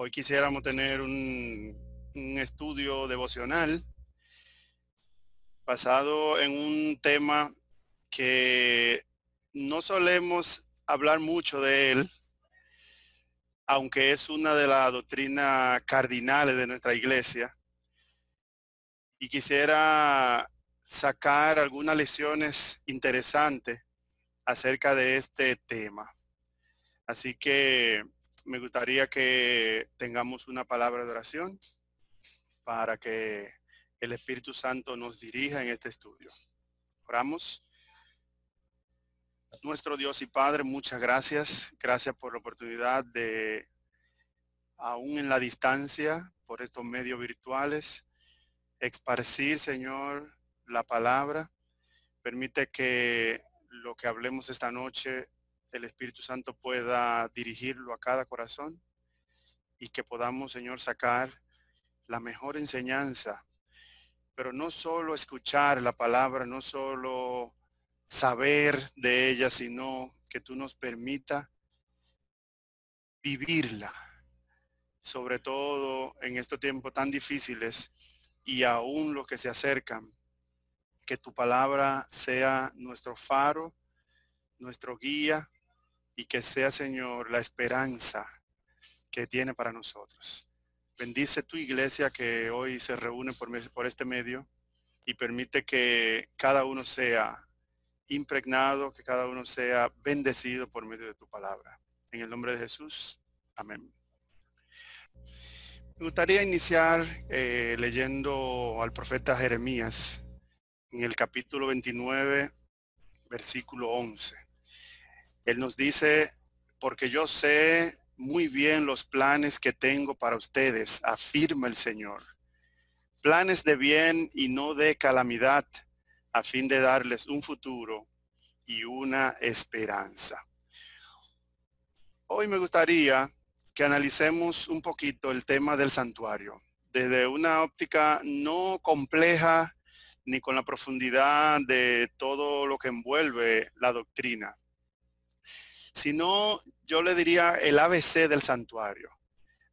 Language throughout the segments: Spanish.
Hoy quisiéramos tener un, estudio devocional basado en un tema que no solemos hablar mucho de él, aunque es una de las doctrinas cardinales de nuestra iglesia. Y quisiera sacar algunas lecciones interesantes acerca de este tema. Así que me gustaría que tengamos una palabra de oración para que el Espíritu Santo nos dirija en este estudio. Oramos. Nuestro Dios y Padre, muchas gracias. Gracias por la oportunidad de, aún en la distancia, por estos medios virtuales, esparcir, Señor, la palabra. Permite que lo que hablemos esta noche el Espíritu Santo pueda dirigirlo a cada corazón y que podamos, Señor, sacar la mejor enseñanza. Pero no solo escuchar la palabra, no solo saber de ella, sino que tú nos permita vivirla, sobre todo en estos tiempos tan difíciles y aún los que se acercan, que tu palabra sea nuestro faro, nuestro guía y que sea, Señor, la esperanza que tiene para nosotros. Bendice tu iglesia que hoy se reúne por, este medio y permite que cada uno sea impregnado, que cada uno sea bendecido por medio de tu palabra. En el nombre de Jesús. Amén. Me gustaría iniciar eh, leyendo al profeta Jeremías en el capítulo 29, versículo 11. Él nos dice, porque yo sé muy bien los planes que tengo para ustedes, afirma el Señor. Planes de bien y no de calamidad, a fin de darles un futuro y una esperanza. Hoy me gustaría que analicemos un poquito el tema del santuario, desde una óptica no compleja ni con la profundidad de todo lo que envuelve la doctrina, sino yo le diría el ABC del santuario.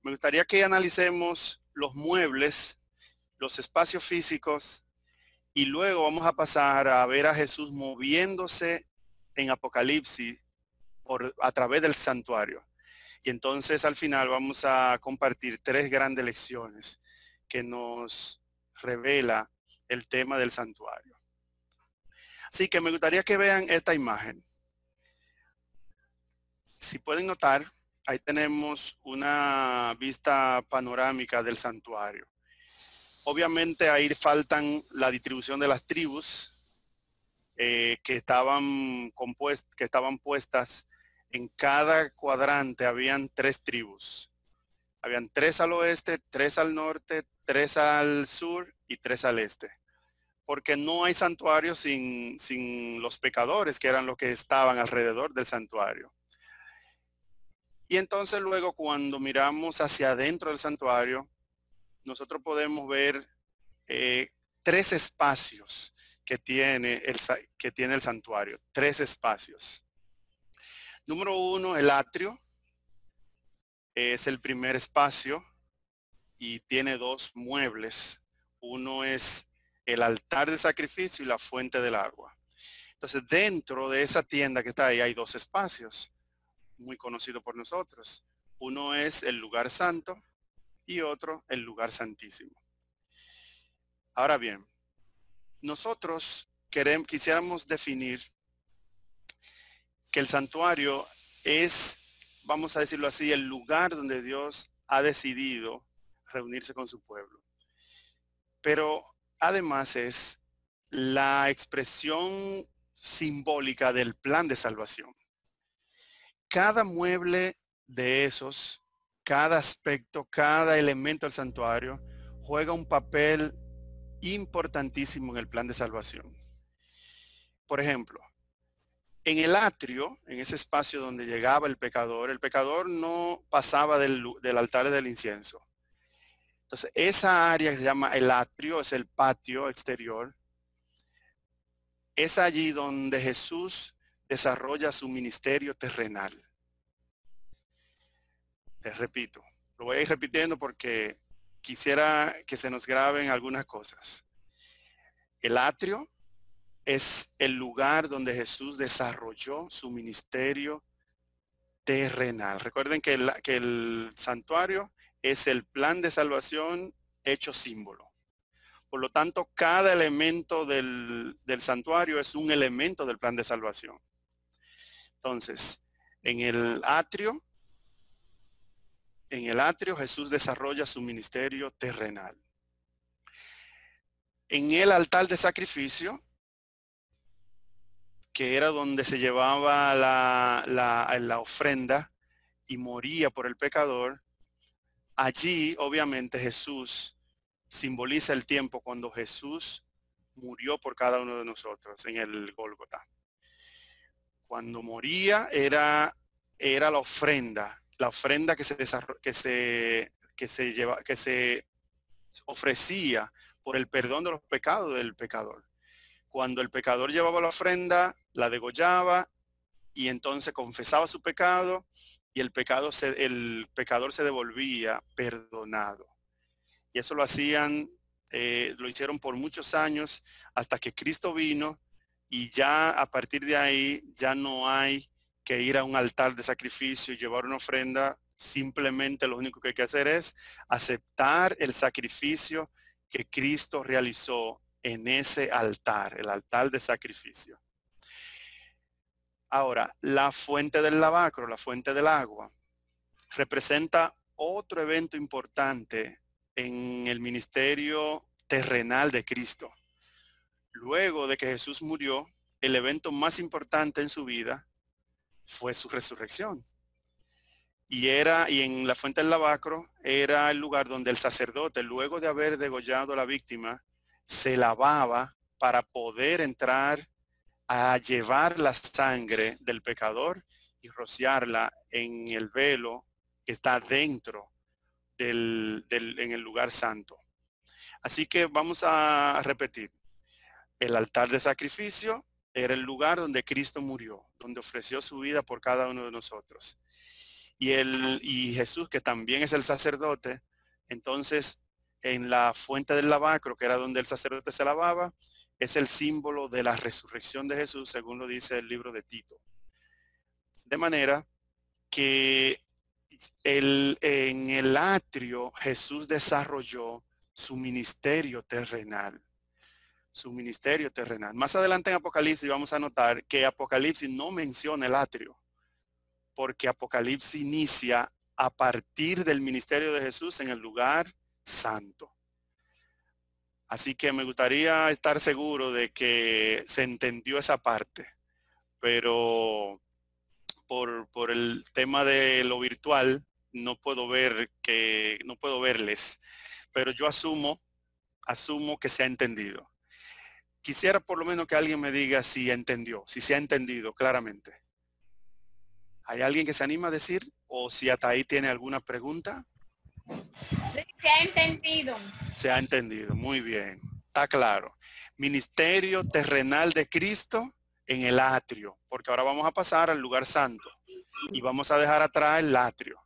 Me gustaría que analicemos los muebles, los espacios físicos, y luego vamos a pasar a ver a Jesús moviéndose en Apocalipsis a través del santuario. Y entonces al final vamos a compartir tres grandes lecciones que nos revela el tema del santuario. Así que me gustaría que vean esta imagen pueden notar, ahí tenemos una vista panorámica del santuario. Obviamente ahí faltan la distribución de las tribus eh, que, estaban que estaban puestas en cada cuadrante, habían tres tribus. Habían tres al oeste, tres al norte, tres al sur y tres al este. Porque no hay santuario sin, sin los pecadores, que eran los que estaban alrededor del santuario. Y entonces luego cuando miramos hacia adentro del santuario, nosotros podemos ver eh, tres espacios que tiene, el, que tiene el santuario, tres espacios. Número uno, el atrio. Es el primer espacio y tiene dos muebles. Uno es el altar de sacrificio y la fuente del agua. Entonces, dentro de esa tienda que está ahí hay dos espacios muy conocido por nosotros. Uno es el lugar santo y otro el lugar santísimo. Ahora bien, nosotros queremos, quisiéramos definir que el santuario es, vamos a decirlo así, el lugar donde Dios ha decidido reunirse con su pueblo. Pero además es la expresión simbólica del plan de salvación cada mueble de esos, cada aspecto, cada elemento del santuario juega un papel importantísimo en el plan de salvación. Por ejemplo, en el atrio, en ese espacio donde llegaba el pecador, el pecador no pasaba del, altar del incienso. Entonces, esa área que se llama el atrio, es el patio exterior, es allí donde Jesús desarrolla su ministerio terrenal. Te repito, Lo voy a ir repitiendo porque quisiera que se nos graben algunas cosas. El atrio es el lugar donde Jesús desarrolló su ministerio terrenal. Recuerden que el, que el santuario es el plan de salvación hecho símbolo. Por lo tanto, cada elemento del, del, santuario es un elemento del plan de salvación. Entonces, en el atrio, en el atrio Jesús desarrolla su ministerio terrenal. En el altar de sacrificio, que era donde se llevaba la, la, ofrenda y moría por el pecador, allí obviamente Jesús simboliza el tiempo cuando Jesús murió por cada uno de nosotros en el Gólgota. Cuando moría era, era la ofrenda, la ofrenda que se, que se, que se, lleva, que se ofrecía por el perdón de los pecados del pecador. Cuando el pecador llevaba la ofrenda, la degollaba y entonces confesaba su pecado y el, pecado se, el pecador se devolvía perdonado. Y eso lo hacían, eh, lo hicieron por muchos años hasta que Cristo vino y ya a partir de ahí ya no hay que ir a un altar de sacrificio y llevar una ofrenda. Simplemente lo único que hay que hacer es aceptar el sacrificio que Cristo realizó en ese altar, el altar de sacrificio. Ahora, la fuente del lavacro, la fuente del agua, representa otro evento importante en el ministerio terrenal de Cristo. Luego de que Jesús murió, el evento más importante en su vida fue su resurrección. Y era, y en la fuente del lavacro, era el lugar donde el sacerdote, luego de haber degollado a la víctima, se lavaba para poder entrar a llevar la sangre del pecador y rociarla en el velo que está dentro del, del, en el lugar santo. Así que vamos a repetir. El altar de sacrificio era el lugar donde Cristo murió, donde ofreció su vida por cada uno de nosotros. Y, el, y Jesús, que también es el sacerdote, entonces en la fuente del lavacro, que era donde el sacerdote se lavaba, es el símbolo de la resurrección de Jesús, según lo dice el libro de Tito. De manera que el, en el atrio Jesús desarrolló su ministerio terrenal. Su ministerio terrenal. Más adelante en Apocalipsis vamos a notar que Apocalipsis no menciona el atrio porque Apocalipsis inicia a partir del ministerio de Jesús en el lugar santo. Así que me gustaría estar seguro de que se entendió esa parte, pero por, por el tema de lo virtual no puedo ver que no puedo verles, pero yo asumo asumo que se ha entendido. Quisiera por lo menos que alguien me diga si entendió, si se ha entendido claramente. ¿Hay alguien que se anima a decir? O si hasta ahí tiene alguna pregunta. Sí, se ha entendido. Se ha entendido, muy bien. Está claro. Ministerio terrenal de Cristo en el atrio, porque ahora vamos a pasar al lugar santo y vamos a dejar atrás el atrio.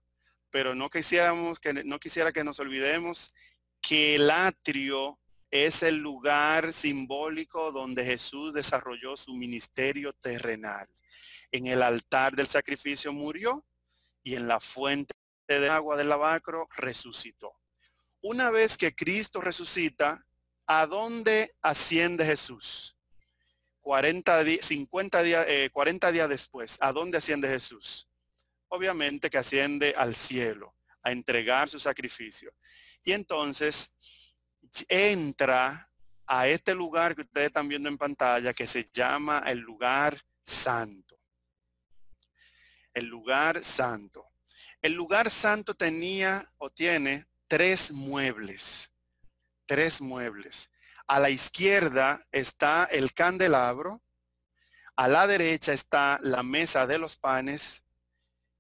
Pero no quisiéramos que no quisiera que nos olvidemos que el atrio es el lugar simbólico donde Jesús desarrolló su ministerio terrenal en el altar del sacrificio murió y en la fuente de agua del lavacro resucitó. Una vez que Cristo resucita, ¿a dónde asciende Jesús? 40, 50 días, 40 días después, ¿a dónde asciende Jesús? Obviamente que asciende al cielo, a entregar su sacrificio. Y entonces entra a este lugar que ustedes están viendo en pantalla, que se llama el lugar santo el lugar santo. El lugar santo tenía o tiene tres muebles, tres muebles. A la izquierda está el candelabro, a la derecha está la mesa de los panes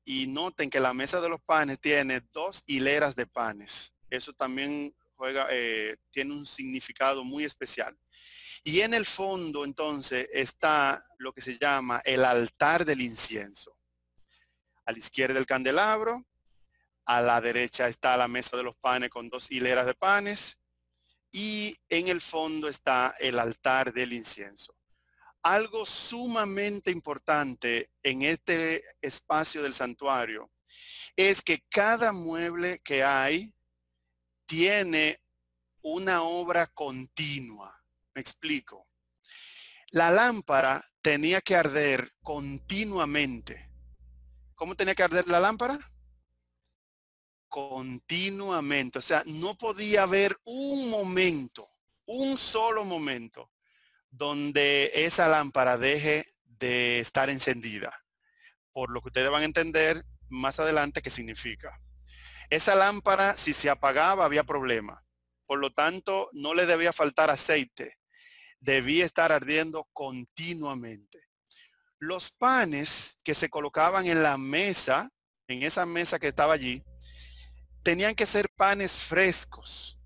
y noten que la mesa de los panes tiene dos hileras de panes. Eso también juega, eh, tiene un significado muy especial. Y en el fondo entonces está lo que se llama el altar del incienso a la izquierda el candelabro, A la derecha está la mesa de los panes con dos hileras de panes. Y en el fondo está el altar del incienso. Algo sumamente importante en este espacio del santuario es que cada mueble que hay tiene una obra continua. Me explico. La lámpara tenía que arder continuamente. ¿Cómo tenía que arder la lámpara? Continuamente. O sea, no podía haber un momento, un solo momento, donde esa lámpara deje de estar encendida. Por lo que ustedes van a entender más adelante qué significa. Esa lámpara, si se apagaba, había problema. Por lo tanto, no le debía faltar aceite. Debía estar ardiendo continuamente. Los panes que se colocaban en la mesa, en esa mesa que estaba allí, tenían que ser panes frescos.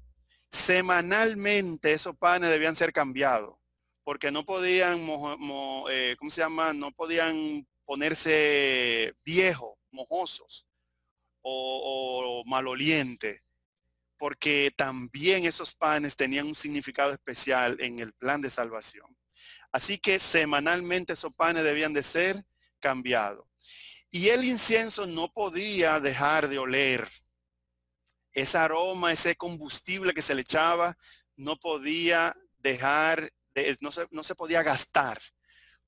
Semanalmente esos panes debían ser cambiados, porque no podían, eh, ¿cómo se llama? No podían ponerse viejos, mojosos o, maloliente, porque también esos panes tenían un significado especial en el plan de salvación. Así que semanalmente esos panes debían de ser cambiados. Y el incienso no podía dejar de oler. Ese aroma, ese combustible que se le echaba, no podía dejar, de, no, se, no se podía gastar.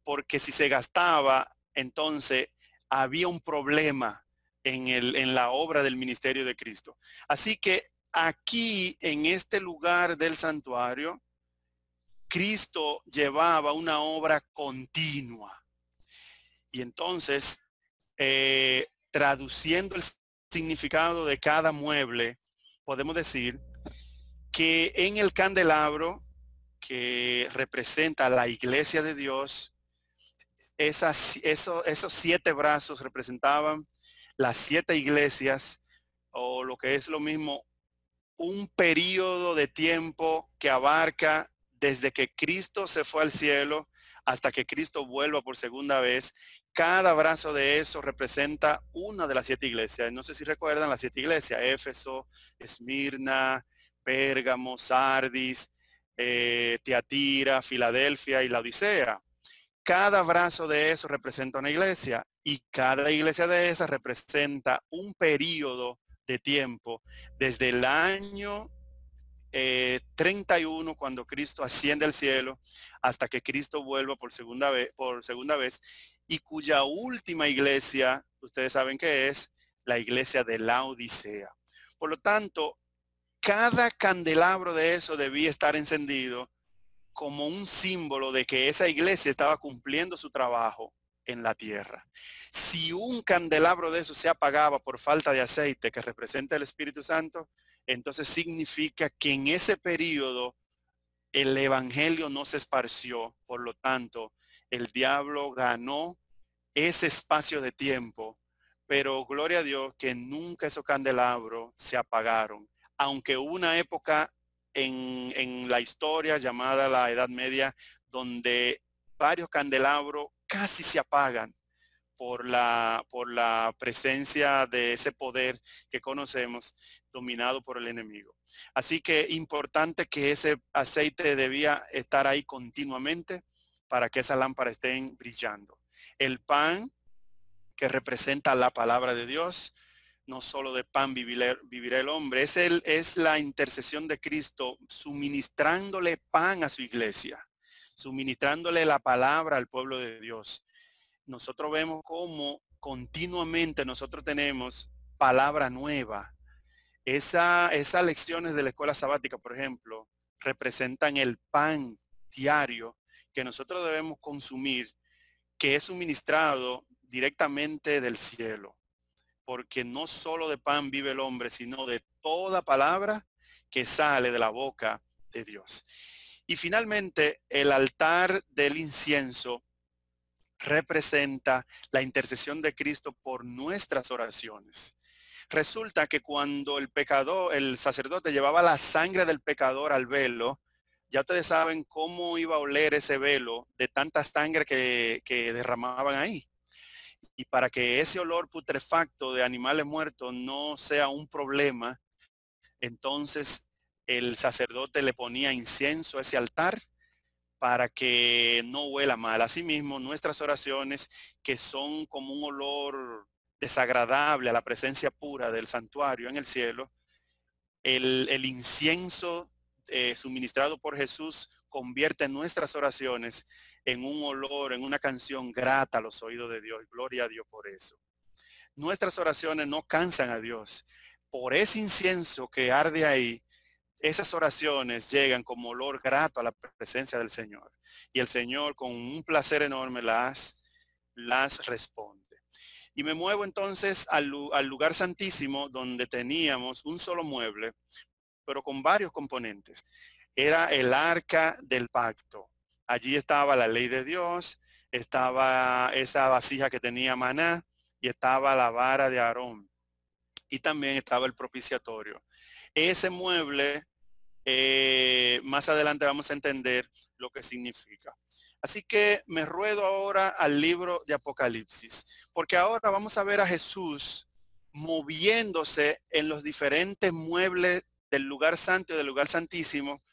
Porque si se gastaba, entonces había un problema en, el, en la obra del ministerio de Cristo. Así que aquí, en este lugar del santuario, Cristo llevaba una obra continua. Y entonces, eh, traduciendo el significado de cada mueble, podemos decir que en el candelabro que representa la iglesia de Dios, esas, esos siete brazos representaban las siete iglesias, o lo que es lo mismo, un periodo de tiempo que abarca desde que Cristo se fue al cielo hasta que Cristo vuelva por segunda vez. Cada brazo de eso representa una de las siete iglesias. No sé si recuerdan las siete iglesias, Éfeso, Esmirna, Pérgamo, Sardis, eh, Teatira, Filadelfia y la Odisea. Cada brazo de eso representa una iglesia y cada iglesia de esas representa un periodo de tiempo desde el año 31 eh, cuando Cristo asciende al cielo hasta que Cristo vuelva por segunda vez por segunda vez y cuya última iglesia ustedes saben que es la iglesia de la Odisea. Por lo tanto, cada candelabro de eso debía estar encendido como un símbolo de que esa iglesia estaba cumpliendo su trabajo en la tierra. Si un candelabro de eso se apagaba por falta de aceite que representa el Espíritu Santo, entonces significa que en ese periodo el Evangelio no se esparció. Por lo tanto, el diablo ganó ese espacio de tiempo. Pero gloria a Dios que nunca esos candelabros se apagaron. Aunque hubo una época en, en la historia llamada la Edad Media donde varios candelabros casi se apagan por la, por la presencia de ese poder que conocemos dominado por el enemigo. Así que importante que ese aceite debía estar ahí continuamente para que esa lámpara estén brillando. El pan que representa la palabra de Dios, no solo de pan vivirá, el hombre, es, el, es la intercesión de Cristo suministrándole pan a su iglesia, suministrándole la palabra al pueblo de Dios nosotros vemos cómo continuamente nosotros tenemos palabra nueva. Esa, esas lecciones de la escuela sabática, por ejemplo, representan el pan diario que nosotros debemos consumir, que es suministrado directamente del cielo. Porque no solo de pan vive el hombre, sino de toda palabra que sale de la boca de Dios. Y finalmente, el altar del incienso representa la intercesión de Cristo por nuestras oraciones. Resulta que cuando el pecador, el sacerdote llevaba la sangre del pecador al velo, ya ustedes saben cómo iba a oler ese velo de tanta sangre que, que derramaban ahí. Y para que ese olor putrefacto de animales muertos no sea un problema, entonces el sacerdote le ponía incienso a ese altar para que no huela mal. Asimismo, nuestras oraciones, que son como un olor desagradable a la presencia pura del santuario en el cielo, el, incienso eh, suministrado por Jesús convierte nuestras oraciones en un olor, en una canción grata a los oídos de Dios. Gloria a Dios por eso. Nuestras oraciones no cansan a Dios. Por ese incienso que arde ahí, esas oraciones llegan como olor grato a la presencia del Señor. Y el Señor con un placer enorme las, las responde. Y me muevo entonces al, al, lugar santísimo donde teníamos un solo mueble, pero con varios componentes. Era el arca del pacto. Allí estaba la ley de Dios, estaba esa vasija que tenía maná y estaba la vara de Aarón. Y también estaba el propiciatorio. Ese mueble, eh, más adelante vamos a entender lo que significa. Así que me ruedo ahora al libro de Apocalipsis, porque ahora vamos a ver a Jesús moviéndose en los diferentes muebles del lugar santo y del lugar santísimo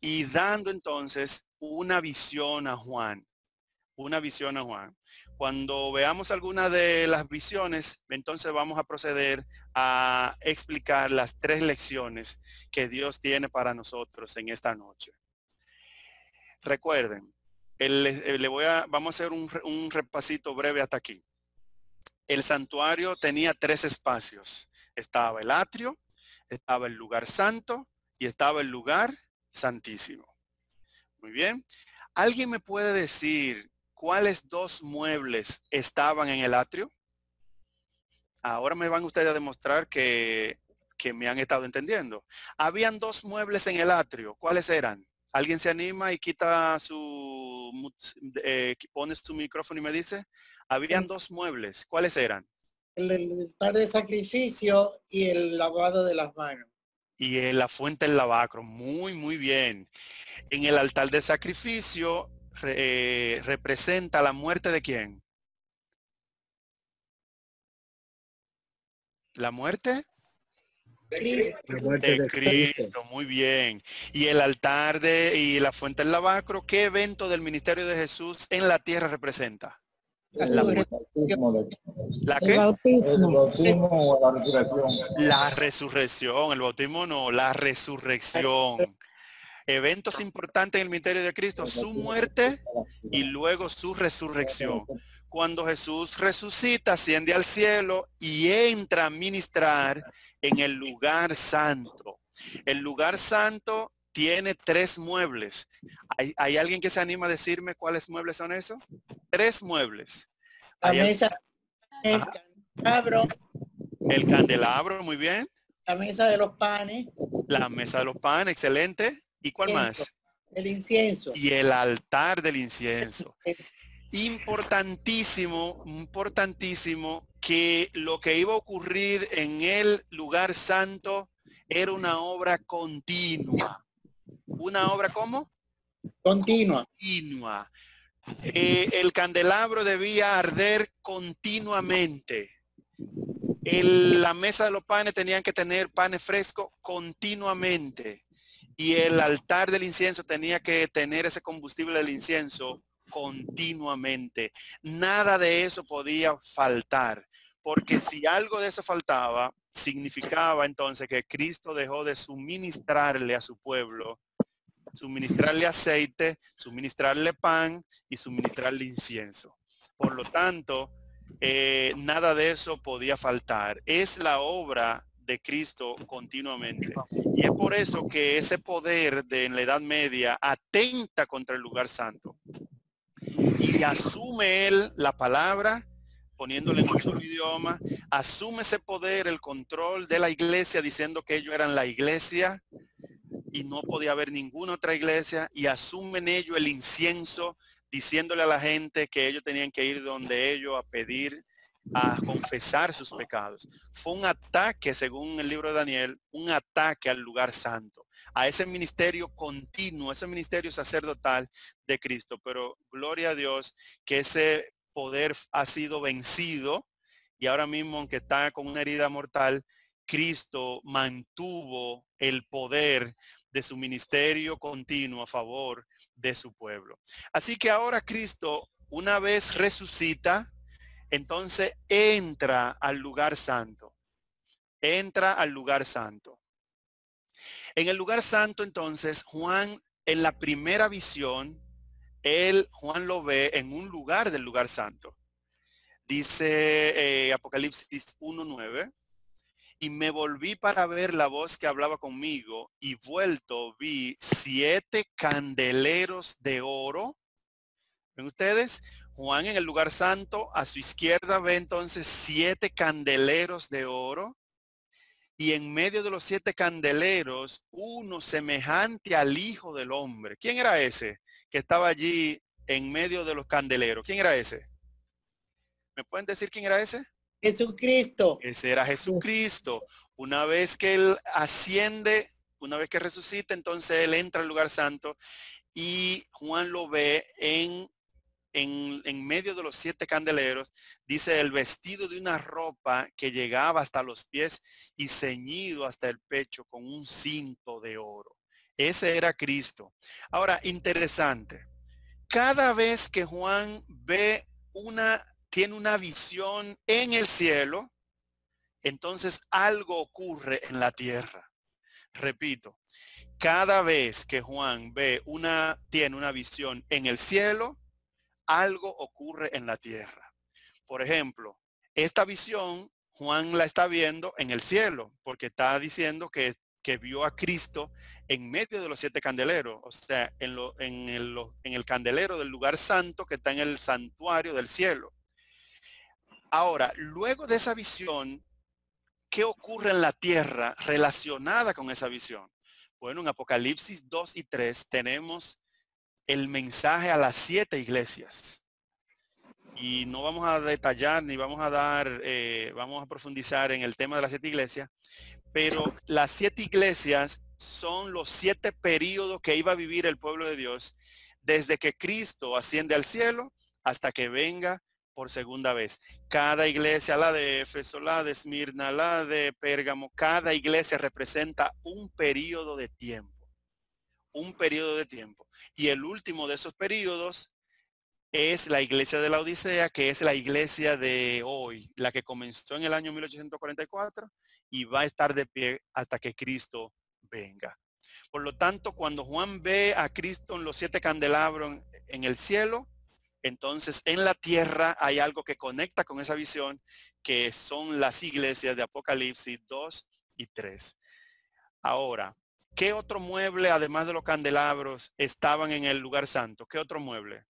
y dando entonces una visión a Juan, una visión a Juan. Cuando veamos alguna de las visiones, entonces vamos a proceder a explicar las tres lecciones que Dios tiene para nosotros en esta noche. Recuerden, le voy a, vamos a hacer un, un repasito breve hasta aquí. El santuario tenía tres espacios. Estaba el atrio, estaba el lugar santo y estaba el lugar santísimo. Muy bien. ¿Alguien me puede decir cuáles dos muebles estaban en el atrio? Ahora me van ustedes a demostrar que, que me han estado entendiendo. Habían dos muebles en el atrio. ¿Cuáles eran? ¿Alguien se anima y quita su, eh, pone su micrófono y me dice? Habían dos muebles. ¿Cuáles eran? El, altar de sacrificio y el lavado de las manos. Y en la fuente del lavacro. Muy, muy bien. En el altar de sacrificio eh, representa la muerte de quién? ¿La muerte? De Cristo. muy bien. Y el altar de y la fuente del lavacro, ¿qué evento del ministerio de Jesús en la tierra representa? La, ¿La qué? El bautismo. o la resurrección. La resurrección, el bautismo no, la resurrección. Eventos importantes en el ministerio de Cristo, su muerte y luego su resurrección cuando Jesús resucita, asciende al cielo y entra a ministrar en el lugar santo. El lugar santo tiene tres muebles. ¿Hay, alguien que se anima a decirme cuáles muebles son esos? Tres muebles. La mesa, el candelabro. El candelabro, muy bien. La mesa de los panes. La mesa de los panes, excelente. ¿Y cuál más? El incienso. Y el altar del incienso. importantísimo, importantísimo que lo que iba a ocurrir en el lugar santo era una obra continua. ¿Una obra cómo? Continua. Continua. Eh, el candelabro debía arder continuamente. la mesa de los panes tenían que tener panes frescos continuamente. Y el altar del incienso tenía que tener ese combustible del incienso continuamente. Nada de eso podía faltar, porque si algo de eso faltaba, significaba entonces que Cristo dejó de suministrarle a su pueblo, suministrarle aceite, suministrarle pan y suministrarle incienso. Por lo tanto, eh, nada de eso podía faltar. Es la obra de Cristo continuamente. Y es por eso que ese poder de en la Edad Media atenta contra el lugar santo y asume él la palabra poniéndole en un solo idioma, asume ese poder, el control de la iglesia, diciendo que ellos eran la iglesia y no podía haber ninguna otra iglesia, y asumen ellos el incienso, diciéndole a la gente que ellos tenían que ir donde ellos a pedir, a confesar sus pecados. Fue un ataque, según el libro de Daniel, un ataque al lugar santo a ese ministerio continuo, ese ministerio sacerdotal de Cristo. Pero gloria a Dios que ese poder ha sido vencido y ahora mismo, aunque está con una herida mortal, Cristo mantuvo el poder de su ministerio continuo a favor de su pueblo. Así que ahora Cristo, una vez resucita, entonces entra al lugar santo. Entra al lugar santo. En el lugar santo, entonces, Juan, en la primera visión, él, Juan lo ve en un lugar del lugar santo. Dice eh, Apocalipsis 1.9, y me volví para ver la voz que hablaba conmigo y vuelto vi siete candeleros de oro. ¿Ven ustedes? Juan en el lugar santo, a su izquierda ve entonces siete candeleros de oro y en medio de los siete candeleros uno semejante al Hijo del Hombre. ¿Quién era ese que estaba allí en medio de los candeleros? ¿Quién era ese? ¿Me pueden decir quién era ese? Jesucristo. Ese era Jesucristo. Una vez que Él asciende, una vez que resucita, entonces Él entra al lugar santo y Juan lo ve en, en, medio de los siete candeleros. Dice el vestido de una ropa que llegaba hasta los pies y ceñido hasta el pecho con un cinto de oro. Ese era Cristo. Ahora, interesante. Cada vez que Juan ve una tiene una visión en el cielo, entonces algo ocurre en la tierra. Repito, cada vez que Juan ve una, tiene una visión en el cielo, algo ocurre en la tierra. Por ejemplo, esta visión Juan la está viendo en el cielo, porque está diciendo que, que vio a Cristo en medio de los siete candeleros, o sea, en, lo, en, el, en el candelero del lugar santo que está en el santuario del cielo. Ahora, luego de esa visión, ¿qué ocurre en la tierra relacionada con esa visión? Bueno, en Apocalipsis 2 y 3 tenemos el mensaje a las siete iglesias. Y no vamos a detallar ni vamos a dar, eh, vamos a profundizar en el tema de las siete iglesias, pero las siete iglesias son los siete periodos que iba a vivir el pueblo de Dios desde que Cristo asciende al cielo hasta que venga por segunda vez. Cada iglesia, la de Éfeso, la de Esmirna, la de Pérgamo, cada iglesia representa un periodo de tiempo. Un periodo de tiempo. Y el último de esos periodos es la iglesia de la Odisea, que es la iglesia de hoy, la que comenzó en el año 1844 y va a estar de pie hasta que Cristo venga. Por lo tanto, cuando Juan ve a Cristo en los siete candelabros en el cielo, entonces, en la tierra hay algo que conecta con esa visión, que son las iglesias de Apocalipsis 2 y 3. Ahora, ¿qué otro mueble, además de los candelabros, estaban en el lugar santo? ¿Qué otro mueble?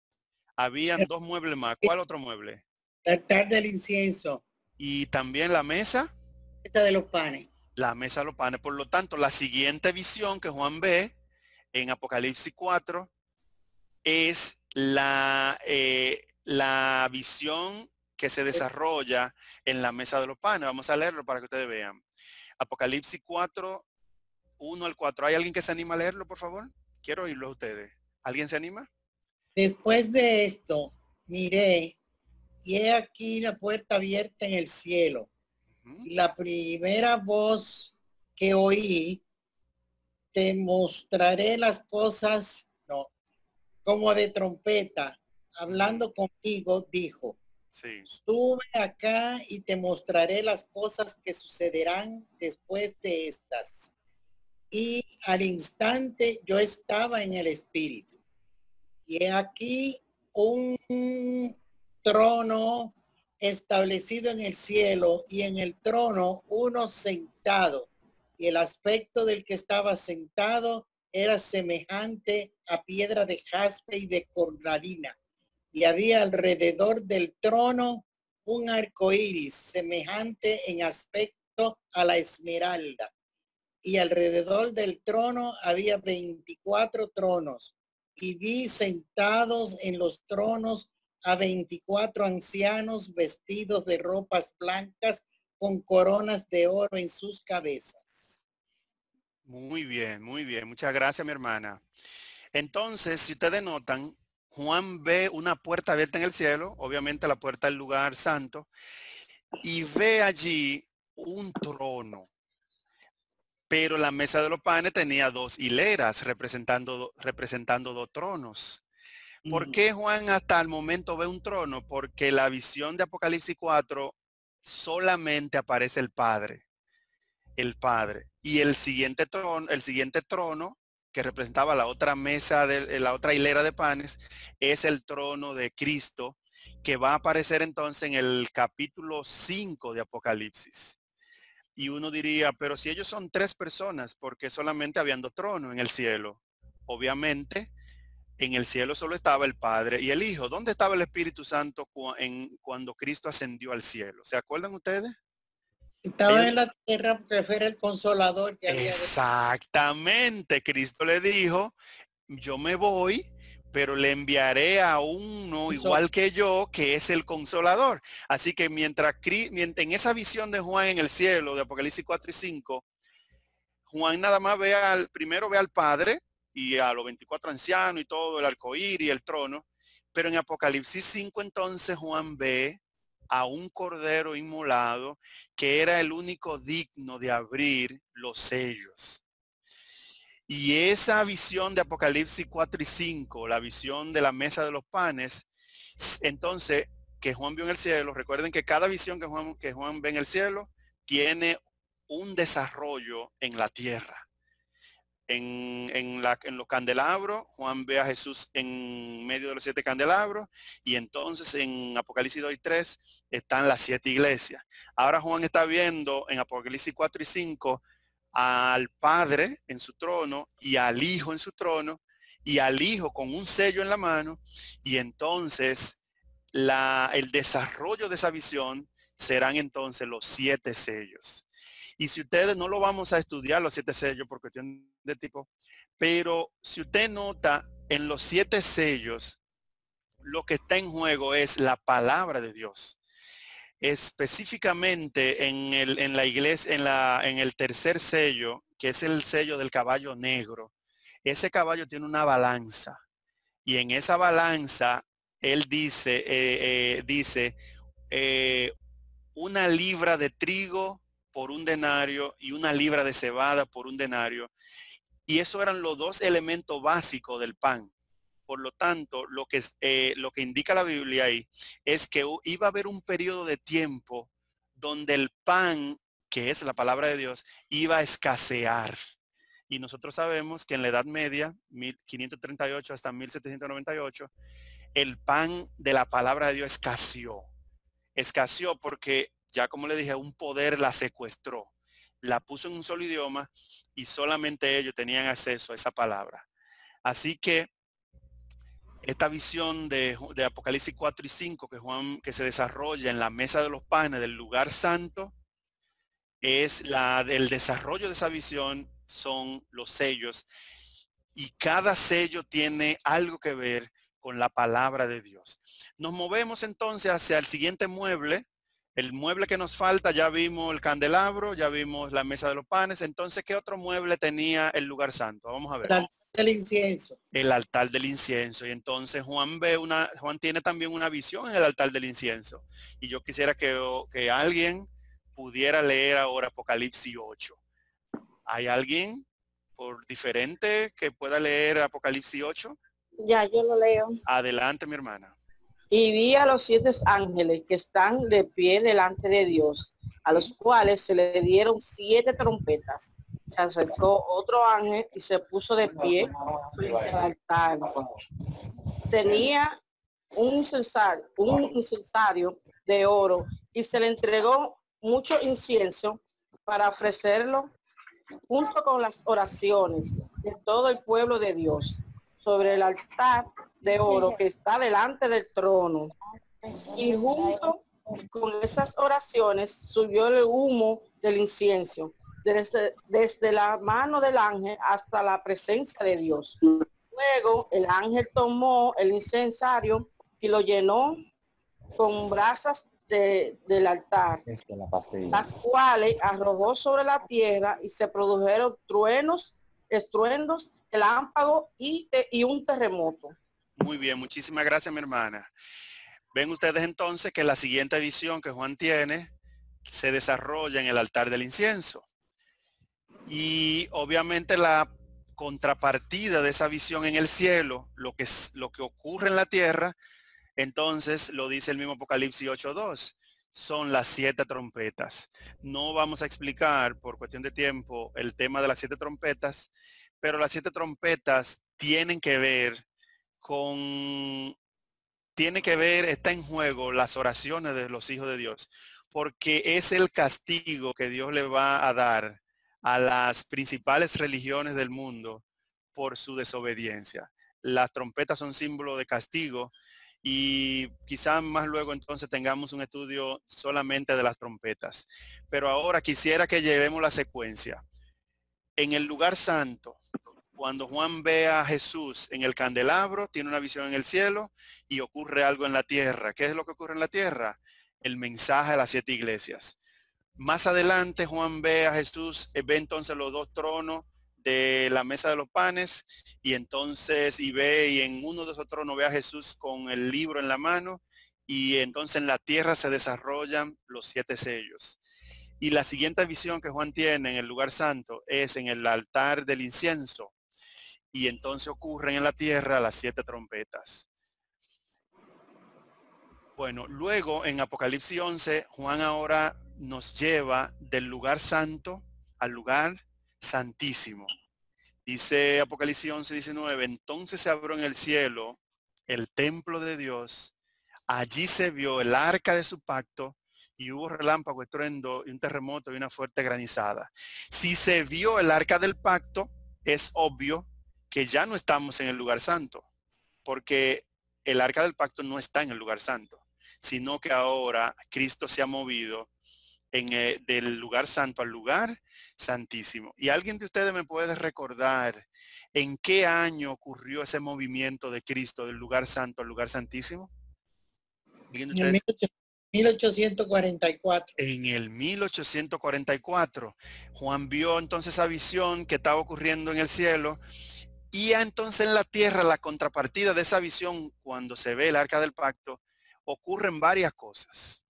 Habían dos muebles más. ¿Cuál otro mueble? El altar del incienso. Y también la mesa. Esta de los panes. La mesa de los panes. Por lo tanto, la siguiente visión que Juan ve en Apocalipsis 4 es la, eh, la visión que se desarrolla en la mesa de los panes. Vamos a leerlo para que ustedes vean. Apocalipsis 4, 1 al 4. ¿Hay alguien que se anima a leerlo, por favor? Quiero oírlo a ustedes. ¿Alguien se anima? Después de esto, miré y he aquí la puerta abierta en el cielo. La primera voz que oí, te mostraré las cosas como de trompeta, hablando conmigo, dijo, sí. sube acá y te mostraré las cosas que sucederán después de estas. Y al instante yo estaba en el espíritu. Y aquí un trono establecido en el cielo y en el trono uno sentado. Y el aspecto del que estaba sentado era semejante a piedra de jaspe y de cornalina. Y había alrededor del trono un arco iris semejante en aspecto a la esmeralda. Y alrededor del trono había 24 tronos. Y vi sentados en los tronos a 24 ancianos vestidos de ropas blancas con coronas de oro en sus cabezas muy bien, muy bien. Muchas gracias, mi hermana. Entonces, si ustedes notan, Juan ve una puerta abierta en el cielo, obviamente la puerta del lugar santo, y ve allí un trono. Pero la mesa de los panes tenía dos hileras representando, representando dos tronos. ¿Por qué Juan hasta el momento ve un trono? Porque la visión de Apocalipsis 4 solamente aparece el Padre. El Padre. Y el siguiente trono, el siguiente trono que representaba la otra mesa de la otra hilera de panes, es el trono de Cristo que va a aparecer entonces en el capítulo 5 de Apocalipsis. Y uno diría, pero si ellos son tres personas, ¿por qué solamente habiendo trono en el cielo? Obviamente, en el cielo solo estaba el Padre y el Hijo. ¿Dónde estaba el Espíritu Santo cuando Cristo ascendió al cielo? ¿Se acuerdan ustedes? Estaba en la tierra porque fue el consolador que había. Exactamente. Cristo le dijo, yo me voy, pero le enviaré a uno igual que yo, que es el consolador. Así que mientras, en esa visión de Juan en el cielo, de Apocalipsis 4 y 5, Juan nada más ve al, primero ve al Padre y a los 24 ancianos y todo, el arcoíris y el trono. Pero en Apocalipsis 5 entonces Juan ve a un cordero inmolado que era el único digno de abrir los sellos. Y esa visión de Apocalipsis 4 y 5, la visión de la mesa de los panes, entonces, que Juan vio en el cielo, recuerden que cada visión que Juan, que Juan ve en el cielo tiene un desarrollo en la tierra en, la, en los candelabros, Juan ve a Jesús en medio de los siete candelabros y entonces en Apocalipsis 2 y 3 están las siete iglesias. Ahora Juan está viendo en Apocalipsis 4 y 5 al Padre en su trono y al Hijo en su trono y al Hijo con un sello en la mano y entonces la, el desarrollo de esa visión serán entonces los siete sellos. Y si ustedes no lo vamos a estudiar los siete sellos por cuestión de tipo, pero si usted nota en los siete sellos, lo que está en juego es la palabra de Dios. Específicamente en, el, en la iglesia, en, la, en el tercer sello, que es el sello del caballo negro, ese caballo tiene una balanza. Y en esa balanza, él dice, eh, eh, dice, eh, una libra de trigo por un denario y una libra de cebada por un denario. Y eso eran los dos elementos básicos del pan. Por lo tanto, lo que, eh, lo que indica la Biblia ahí es que iba a haber un periodo de tiempo donde el pan, que es la palabra de Dios, iba a escasear. Y nosotros sabemos que en la Edad Media, 1538 hasta 1798, el pan de la palabra de Dios escaseó. Escaseó porque ya como le dije, un poder la secuestró, la puso en un solo idioma y solamente ellos tenían acceso a esa palabra. Así que esta visión de, Apocalipsis 4 y 5 que Juan que se desarrolla en la mesa de los panes del lugar santo es la del desarrollo de esa visión son los sellos y cada sello tiene algo que ver con la palabra de Dios. Nos movemos entonces hacia el siguiente mueble el mueble que nos falta, ya vimos el candelabro, ya vimos la mesa de los panes. Entonces, ¿qué otro mueble tenía el lugar santo? Vamos a ver. Del incienso. El altar del incienso. Y entonces Juan ve una, Juan tiene también una visión en el altar del incienso. Y yo quisiera que, que alguien pudiera leer ahora Apocalipsis 8. ¿Hay alguien por diferente que pueda leer Apocalipsis 8? Ya, yo lo leo. Adelante, mi hermana. Y vi a los siete ángeles que están de pie delante de Dios, a los cuales se le dieron siete trompetas. Se acercó otro ángel y se puso de pie frente al altar. Tenía un incensario, un incensario de oro y se le entregó mucho incienso para ofrecerlo junto con las oraciones de todo el pueblo de Dios sobre el altar de oro que está delante del trono. Y junto con esas oraciones subió el humo del incienso desde, desde la mano del ángel hasta la presencia de Dios. Luego el ángel tomó el incensario y lo llenó con brasas del altar, las cuales arrojó sobre la tierra y se produjeron truenos, estruendos, lámpago y, y un terremoto. Muy bien, muchísimas gracias, mi hermana. Ven ustedes entonces que la siguiente visión que Juan tiene se desarrolla en el altar del incienso. Y obviamente la contrapartida de esa visión en el cielo, lo que, lo que ocurre en la tierra, entonces lo dice el mismo Apocalipsis 8.2, son las siete trompetas. No vamos a explicar por cuestión de tiempo el tema de las siete trompetas, pero las siete trompetas tienen que ver con, tiene que ver, está en juego las oraciones de los hijos de Dios, porque es el castigo que Dios le va a dar a las principales religiones del mundo por su desobediencia. Las trompetas son símbolo de castigo y quizás más luego entonces tengamos un estudio solamente de las trompetas. Pero ahora quisiera que llevemos la secuencia. En el lugar santo, cuando Juan ve a Jesús en el candelabro, tiene una visión en el cielo y ocurre algo en la tierra. ¿Qué es lo que ocurre en la tierra? El mensaje de las siete iglesias. Más adelante Juan ve a Jesús, eh, ve entonces los dos tronos de la mesa de los panes y entonces y ve y en uno de esos tronos ve a Jesús con el libro en la mano y entonces en la tierra se desarrollan los siete sellos. Y la siguiente visión que Juan tiene en el lugar santo es en el altar del incienso y entonces ocurren en la tierra las siete trompetas. Bueno, luego en Apocalipsis 11, Juan ahora nos lleva del lugar santo al lugar santísimo. Dice Apocalipsis 11, 19, entonces se abrió en el cielo el templo de Dios, allí se vio el arca de su pacto y hubo relámpago, estruendo y un terremoto y una fuerte granizada. Si se vio el arca del pacto, es obvio que ya no estamos en el lugar santo, porque el arca del pacto no está en el lugar santo, sino que ahora Cristo se ha movido en, eh, del lugar santo al lugar santísimo. ¿Y alguien de ustedes me puede recordar en qué año ocurrió ese movimiento de Cristo del lugar santo al lugar santísimo? En el 1844. En el 1844. Juan vio entonces esa visión que estaba ocurriendo en el cielo y entonces en la tierra la contrapartida de esa visión cuando se ve el arca del pacto ocurren varias cosas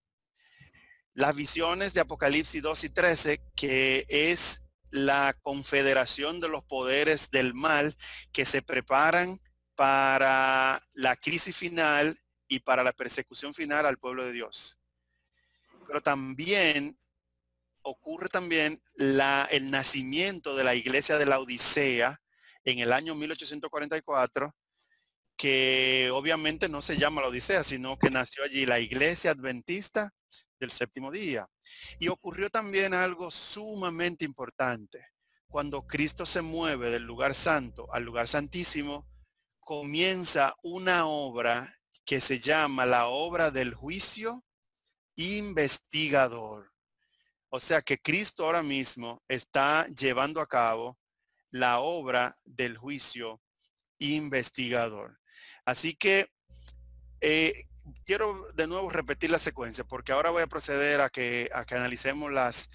las visiones de Apocalipsis 2 y 13, que es la confederación de los poderes del mal que se preparan para la crisis final y para la persecución final al pueblo de Dios. Pero también ocurre también la, el nacimiento de la iglesia de la Odisea en el año 1844, que obviamente no se llama la Odisea, sino que nació allí la iglesia adventista del séptimo día. Y ocurrió también algo sumamente importante. Cuando Cristo se mueve del lugar santo al lugar santísimo, comienza una obra que se llama la obra del juicio investigador. O sea que Cristo ahora mismo está llevando a cabo la obra del juicio investigador. Así que eh, quiero de nuevo repetir la secuencia porque ahora voy a proceder a que, a que analicemos las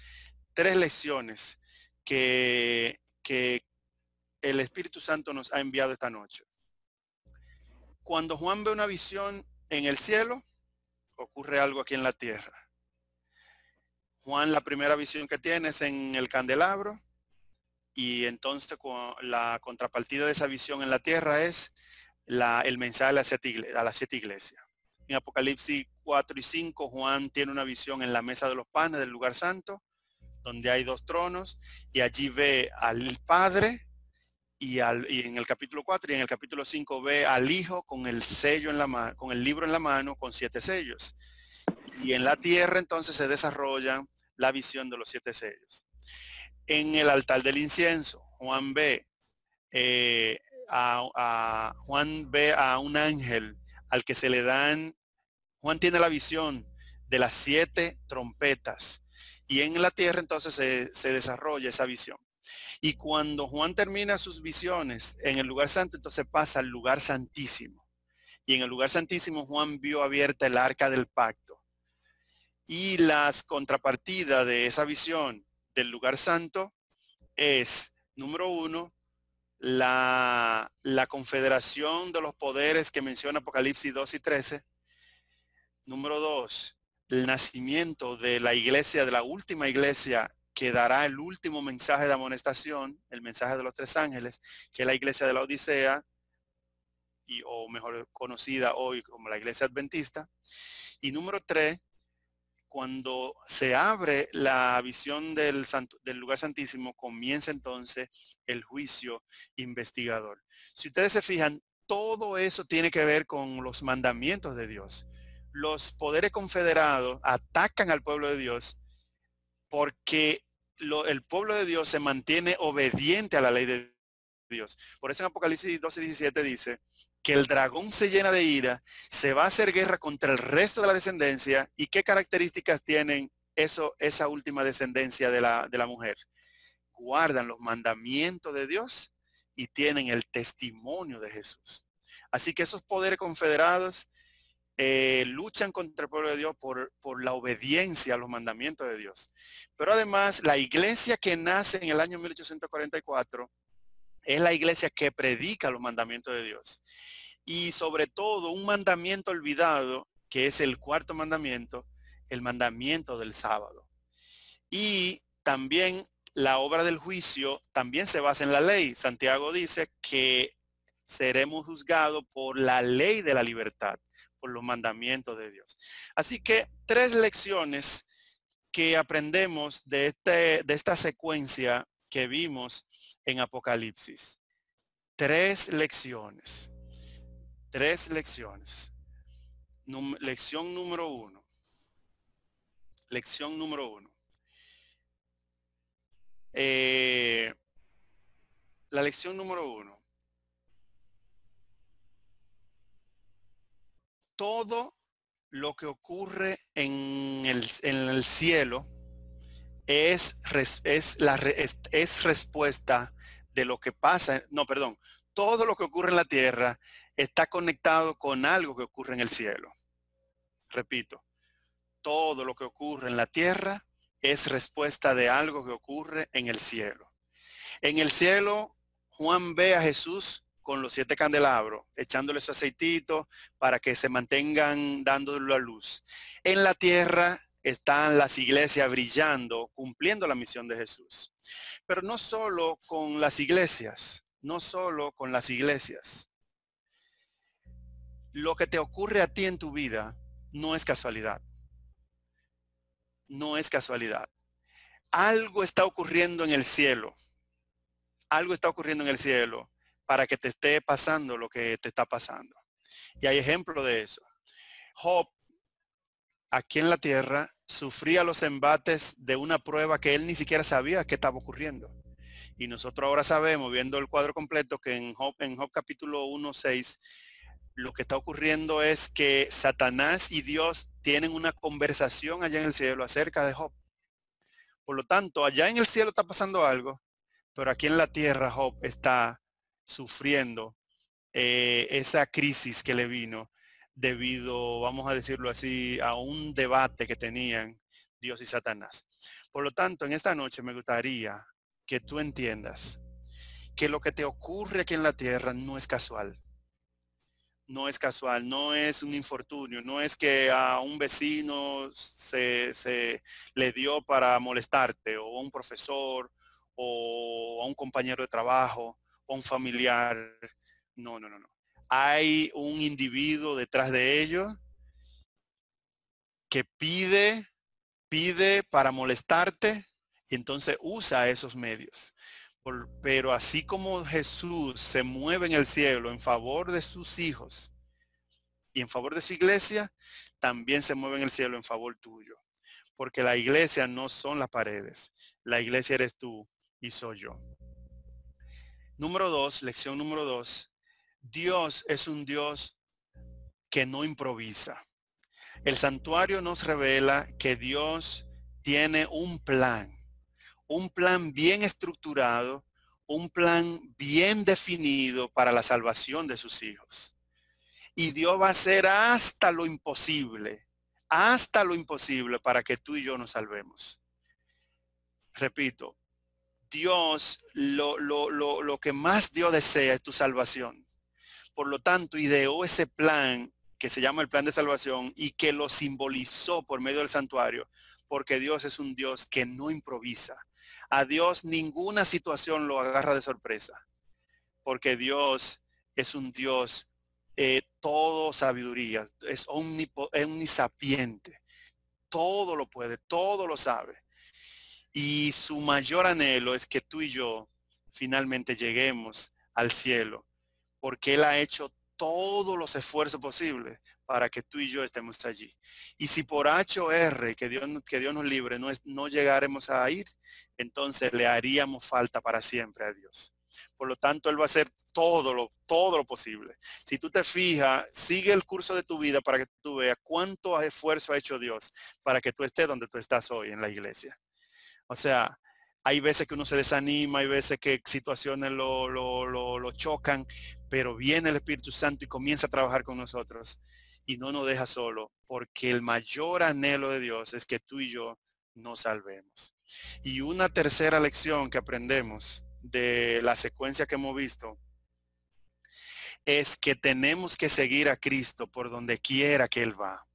tres lecciones que, que el Espíritu Santo nos ha enviado esta noche. Cuando Juan ve una visión en el cielo, ocurre algo aquí en la tierra. Juan la primera visión que tiene es en el candelabro y entonces la contrapartida de esa visión en la tierra es la, el mensaje a las siete iglesias. En Apocalipsis 4 y 5, Juan tiene una visión en la mesa de los panes del lugar santo, donde hay dos tronos, y allí ve al Padre, y, en el capítulo 4 y en el capítulo 5 ve al Hijo con el sello en la mano, con el libro en la mano, con siete sellos. Y en la tierra entonces se desarrolla la visión de los siete sellos. En el altar del incienso, Juan ve eh, a, Juan ve a un ángel al que se le dan, Juan tiene la visión de las siete trompetas y en la tierra entonces se, desarrolla esa visión. Y cuando Juan termina sus visiones en el lugar santo, entonces pasa al lugar santísimo. Y en el lugar santísimo Juan vio abierta el arca del pacto. Y las contrapartidas de esa visión del lugar santo es, número uno, la, confederación de los poderes que menciona Apocalipsis 2 y 13. Número dos, el nacimiento de la iglesia, de la última iglesia que dará el último mensaje de amonestación, el mensaje de los tres ángeles, que es la iglesia de la Odisea, y, o mejor conocida hoy como la iglesia adventista. Y número tres, cuando se abre la visión del, lugar santísimo, comienza entonces el juicio investigador. Si ustedes se fijan, todo eso tiene que ver con los mandamientos de Dios. Los poderes confederados atacan al pueblo de Dios porque el pueblo de Dios se mantiene obediente a la ley de Dios. Por eso en Apocalipsis 12, 17 dice, que el dragón se llena de ira, se va a hacer guerra contra el resto de la descendencia y qué características tienen eso, esa última descendencia de la, de la mujer. Guardan los mandamientos de Dios y tienen el testimonio de Jesús. Así que esos poderes confederados eh, luchan contra el pueblo de Dios por, por la obediencia a los mandamientos de Dios. Pero además, la iglesia que nace en el año 1844 es la iglesia que predica los mandamientos de Dios. Y sobre todo un mandamiento olvidado, que es el cuarto mandamiento, el mandamiento del sábado. Y también la obra del juicio también se basa en la ley. Santiago dice que seremos juzgados por la ley de la libertad, por los mandamientos de Dios. Así que tres lecciones que aprendemos de, este, de esta secuencia que vimos en Apocalipsis. Tres lecciones. Tres lecciones. lección número uno. Lección número uno. Eh, la lección número uno. Todo lo que ocurre en el, en el cielo es, es, la, es, respuesta de lo que pasa, no, perdón, todo lo que ocurre en la tierra está conectado con algo que ocurre en el cielo. Repito, todo lo que ocurre en la tierra es respuesta de algo que ocurre en el cielo. En el cielo, Juan ve a Jesús con los siete candelabros, echándole su aceitito para que se mantengan dándole la luz. En la tierra, están las iglesias brillando, cumpliendo la misión de Jesús. Pero no solo con las iglesias, no solo con las iglesias. Lo que te ocurre a ti en tu vida no es casualidad. No es casualidad. Algo está ocurriendo en el cielo. Algo está ocurriendo en el cielo para que te esté pasando lo que te está pasando. Y hay ejemplo de eso. Job aquí en la tierra sufría los embates de una prueba que él ni siquiera sabía que estaba ocurriendo. Y nosotros ahora sabemos, viendo el cuadro completo, que en Job, en Job capítulo 1, 6, lo que está ocurriendo es que Satanás y Dios tienen una conversación allá en el cielo acerca de Job. Por lo tanto, allá en el cielo está pasando algo, pero aquí en la tierra Job está sufriendo eh, esa crisis que le vino debido, vamos a decirlo así, a un debate que tenían Dios y Satanás. Por lo tanto, en esta noche me gustaría que tú entiendas que lo que te ocurre aquí en la tierra no es casual. No es casual, no es un infortunio, no es que a un vecino se, se le dio para molestarte, o a un profesor, o a un compañero de trabajo, o un familiar. No, no, no, no hay un individuo detrás de ellos que pide, pide para molestarte y entonces usa esos medios. pero así como Jesús se mueve en el cielo en favor de sus hijos y en favor de su iglesia, también se mueve en el cielo en favor tuyo. Porque la iglesia no son las paredes. La iglesia eres tú y soy yo. Número dos, lección número dos, Dios es un Dios que no improvisa. El santuario nos revela que Dios tiene un plan, un plan bien estructurado, un plan bien definido para la salvación de sus hijos. Y Dios va a hacer hasta lo imposible, hasta lo imposible para que tú y yo nos salvemos. Repito, Dios, lo, lo, lo, lo que más Dios desea es tu salvación. Por lo tanto, ideó ese plan que se llama el plan de salvación y que lo simbolizó por medio del santuario, porque Dios es un Dios que no improvisa. A Dios ninguna situación lo agarra de sorpresa, porque Dios es un Dios eh, todo sabiduría, es omnisapiente, todo lo puede, todo lo sabe. Y su mayor anhelo es que tú y yo finalmente lleguemos al cielo, porque Él ha hecho todos los esfuerzos posibles para que tú y yo estemos allí. Y si por H o R, que Dios, que Dios nos libre, no, es, no llegaremos a ir, entonces le haríamos falta para siempre a Dios. Por lo tanto, Él va a hacer todo lo, todo lo posible. Si tú te fijas, sigue el curso de tu vida para que tú veas cuánto esfuerzo ha hecho Dios para que tú estés donde tú estás hoy en la iglesia. O sea, hay veces que uno se desanima, hay veces que situaciones lo, lo, chocan, pero viene el Espíritu Santo y comienza a trabajar con nosotros y no nos deja solo, porque el mayor anhelo de Dios es que tú y yo nos salvemos. Y una tercera lección que aprendemos de la secuencia que hemos visto es que tenemos que seguir a Cristo por donde quiera que Él va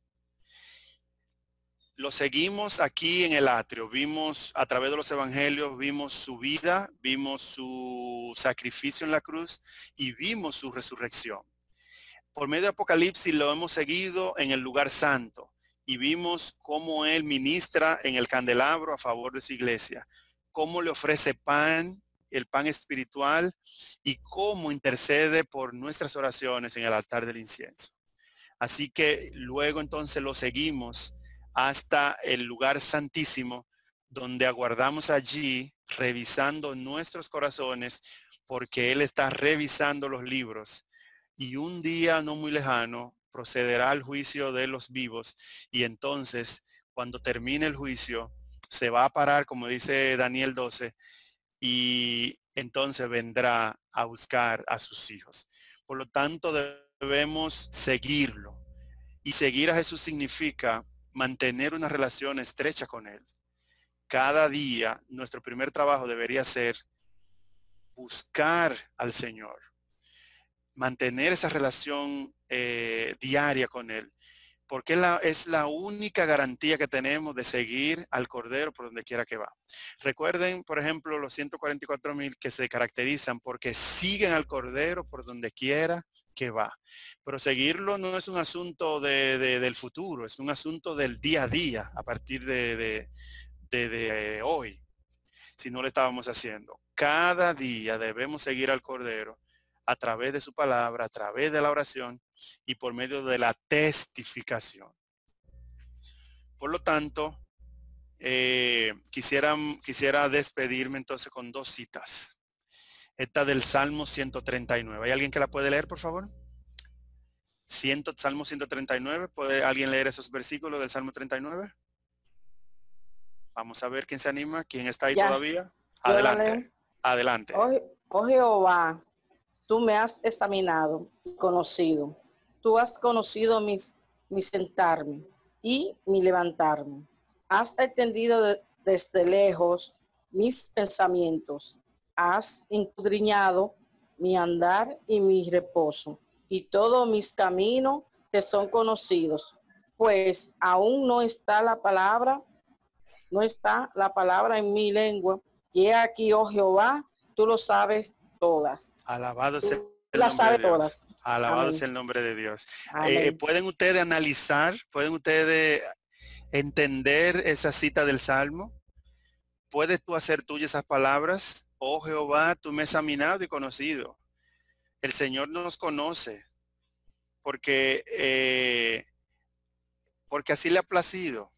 lo seguimos aquí en el atrio, vimos a través de los evangelios, vimos su vida, vimos su sacrificio en la cruz y vimos su resurrección. Por medio de Apocalipsis lo hemos seguido en el lugar santo y vimos cómo Él ministra en el candelabro a favor de su iglesia, cómo le ofrece pan, el pan espiritual y cómo intercede por nuestras oraciones en el altar del incienso. Así que luego entonces lo seguimos hasta el lugar santísimo, donde aguardamos allí, revisando nuestros corazones, porque Él está revisando los libros. Y un día no muy lejano procederá al juicio de los vivos. Y entonces, cuando termine el juicio, se va a parar, como dice Daniel 12, y entonces vendrá a buscar a sus hijos. Por lo tanto, debemos seguirlo. Y seguir a Jesús significa mantener una relación estrecha con Él. Cada día nuestro primer trabajo debería ser buscar al Señor, mantener esa relación eh, diaria con Él, porque es la, es la única garantía que tenemos de seguir al Cordero por donde quiera que va. Recuerden, por ejemplo, los 144 mil que se caracterizan porque siguen al Cordero por donde quiera que va. Pero no es un asunto de, del futuro, es un asunto del día a día, a partir de, de hoy, si no lo estábamos haciendo. Cada día debemos seguir al Cordero a través de su palabra, a través de la oración y por medio de la testificación. Por lo tanto, eh, quisiera, quisiera despedirme entonces con dos citas. Esta del Salmo 139. ¿Hay alguien que la puede leer, por favor? Salmo 139. ¿Puede alguien leer esos versículos del Salmo 39? Vamos a ver quién se anima, quién está ahí todavía. Adelante. Adelante. Oh, oh, Jehová, tú me has examinado y conocido. Tú has conocido mis, mi sentarme y mi levantarme. Has entendido desde lejos mis pensamientos has escudriñado mi andar y mi reposo y todos mis caminos que son conocidos, pues aún no está la palabra, no está la palabra en mi lengua. Y aquí, oh Jehová, tú lo sabes todas. Alabado sea el nombre de Dios. todas. Alabado sea el nombre de Dios. Eh, ¿Pueden ustedes analizar, pueden ustedes entender esa cita del Salmo? ¿Puedes tú hacer tuyas esas palabras? Oh Jehová, tú me has examinado y conocido. El Señor nos conoce porque, eh, porque así le ha placido,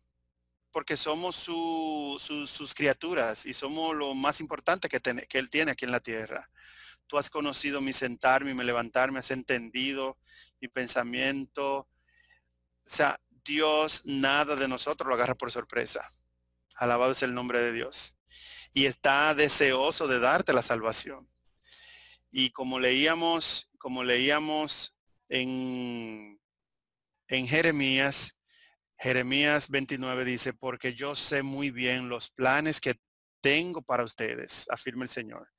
porque somos sus criaturas y somos lo más importante que, que Él tiene aquí en la tierra. Tú has conocido mi sentarme mi levantarme, has entendido mi pensamiento. O sea, Dios nada de nosotros lo agarra por sorpresa. Alabado es el nombre de Dios y está deseoso de darte la salvación. Y como leíamos, como leíamos en, en Jeremías, Jeremías 29 dice, porque yo sé muy bien los planes que tengo para ustedes, afirma el Señor.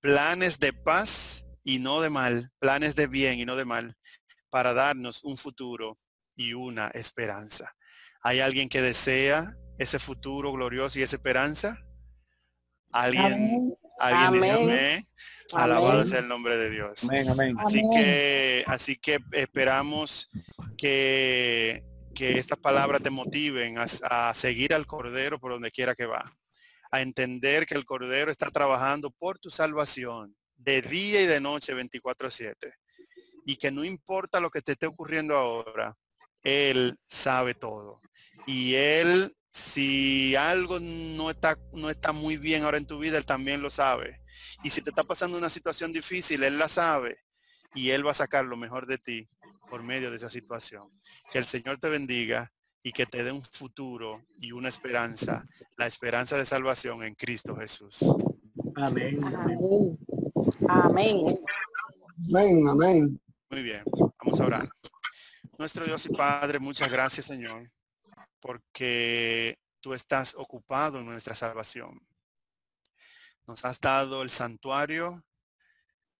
Planes de paz y no de mal, planes de bien y no de mal, para darnos un futuro y una esperanza. ¿Hay alguien que desea ese futuro glorioso y esa esperanza? ¿Alguien, ¿alguien dice amén? Alabado sea el nombre de Dios. Así que, así que esperamos que, que estas palabras te motiven a, seguir al Cordero por donde quiera que va. A entender que el Cordero está trabajando por tu salvación de día y de noche 24-7. Y que no importa lo que te esté ocurriendo ahora, Él sabe todo. Y Él, si algo no está, no está muy bien ahora en tu vida, Él también lo sabe. Y si te está pasando una situación difícil, Él la sabe. Y Él va a sacar lo mejor de ti por medio de esa situación. Que el Señor te bendiga y que te dé un futuro y una esperanza, la esperanza de salvación en Cristo Jesús. Amén. Amén. Amén, amén. Muy bien, vamos a orar. Nuestro Dios y Padre, muchas gracias, Señor, porque tú estás ocupado en nuestra salvación. Nos has dado el santuario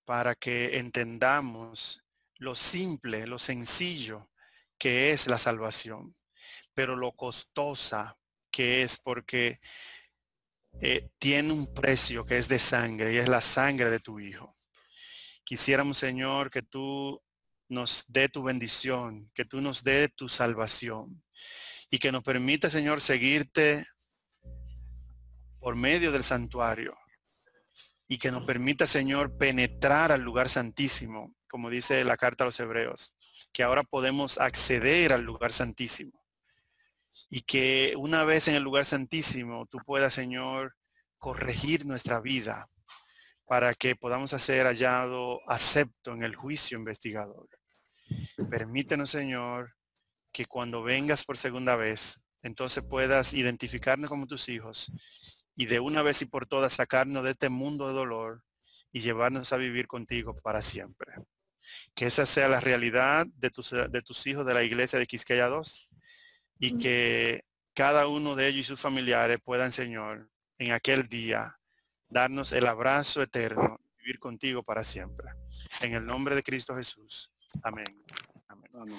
para que entendamos lo simple, lo sencillo que es la salvación, pero lo costosa que es porque eh, tiene un precio que es de sangre y es la sangre de tu Hijo. Quisiéramos, Señor, que tú nos dé tu bendición, que tú nos dé tu salvación y que nos permita, Señor, seguirte por medio del santuario y que nos permita, Señor, penetrar al lugar santísimo, como dice la carta a los hebreos, que ahora podemos acceder al lugar santísimo y que una vez en el lugar santísimo tú puedas, Señor, corregir nuestra vida para que podamos hacer hallado acepto en el juicio investigador. Permítenos, Señor, que cuando vengas por segunda vez, entonces puedas identificarnos como tus hijos y de una vez y por todas sacarnos de este mundo de dolor y llevarnos a vivir contigo para siempre. Que esa sea la realidad de tus, de tus hijos de la iglesia de Quisqueya 2 y que cada uno de ellos y sus familiares puedan, Señor, en aquel día darnos el abrazo eterno, vivir contigo para siempre. En el nombre de Cristo Jesús. Amén. Amén.